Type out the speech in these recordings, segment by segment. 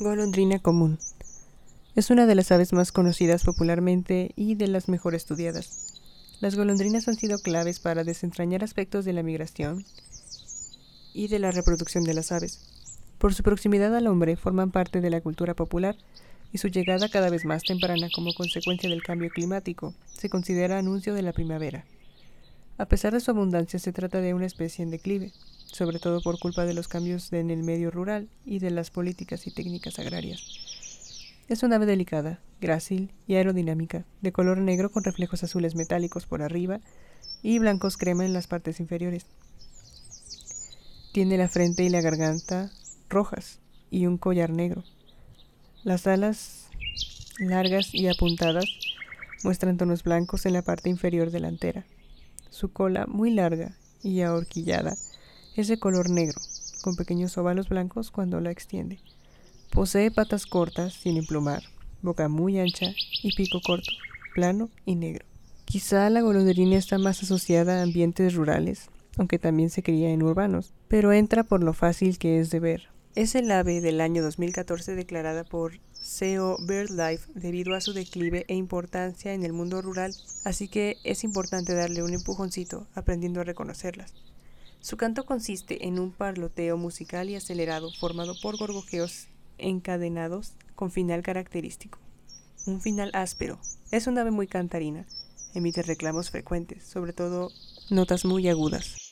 Golondrina común. Es una de las aves más conocidas popularmente y de las mejor estudiadas. Las golondrinas han sido claves para desentrañar aspectos de la migración y de la reproducción de las aves. Por su proximidad al hombre forman parte de la cultura popular y su llegada cada vez más temprana como consecuencia del cambio climático se considera anuncio de la primavera. A pesar de su abundancia se trata de una especie en declive, sobre todo por culpa de los cambios en el medio rural y de las políticas y técnicas agrarias. Es una ave delicada, grácil y aerodinámica, de color negro con reflejos azules metálicos por arriba y blancos crema en las partes inferiores. Tiene la frente y la garganta rojas y un collar negro. Las alas largas y apuntadas muestran tonos blancos en la parte inferior delantera. Su cola, muy larga y ahorquillada, es de color negro, con pequeños óvalos blancos cuando la extiende. Posee patas cortas, sin emplumar, boca muy ancha y pico corto, plano y negro. Quizá la golondrina está más asociada a ambientes rurales, aunque también se cría en urbanos, pero entra por lo fácil que es de ver. Es el ave del año 2014 declarada por SEO BirdLife debido a su declive e importancia en el mundo rural, así que es importante darle un empujoncito aprendiendo a reconocerlas. Su canto consiste en un parloteo musical y acelerado formado por gorgojeos encadenados con final característico. Un final áspero. Es un ave muy cantarina. Emite reclamos frecuentes, sobre todo notas muy agudas.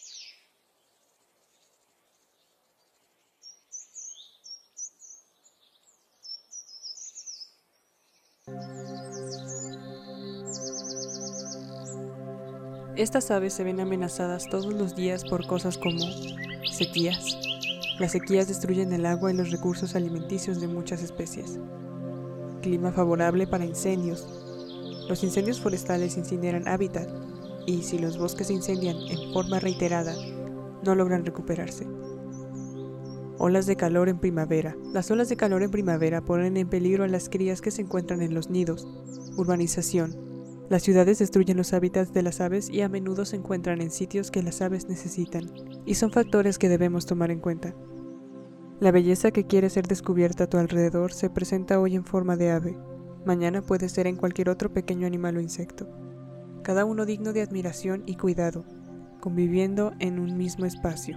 Estas aves se ven amenazadas todos los días por cosas como sequías. Las sequías destruyen el agua y los recursos alimenticios de muchas especies. Clima favorable para incendios. Los incendios forestales incineran hábitat y si los bosques se incendian en forma reiterada, no logran recuperarse. Olas de calor en primavera. Las olas de calor en primavera ponen en peligro a las crías que se encuentran en los nidos. Urbanización. Las ciudades destruyen los hábitats de las aves y a menudo se encuentran en sitios que las aves necesitan, y son factores que debemos tomar en cuenta. La belleza que quiere ser descubierta a tu alrededor se presenta hoy en forma de ave, mañana puede ser en cualquier otro pequeño animal o insecto, cada uno digno de admiración y cuidado, conviviendo en un mismo espacio.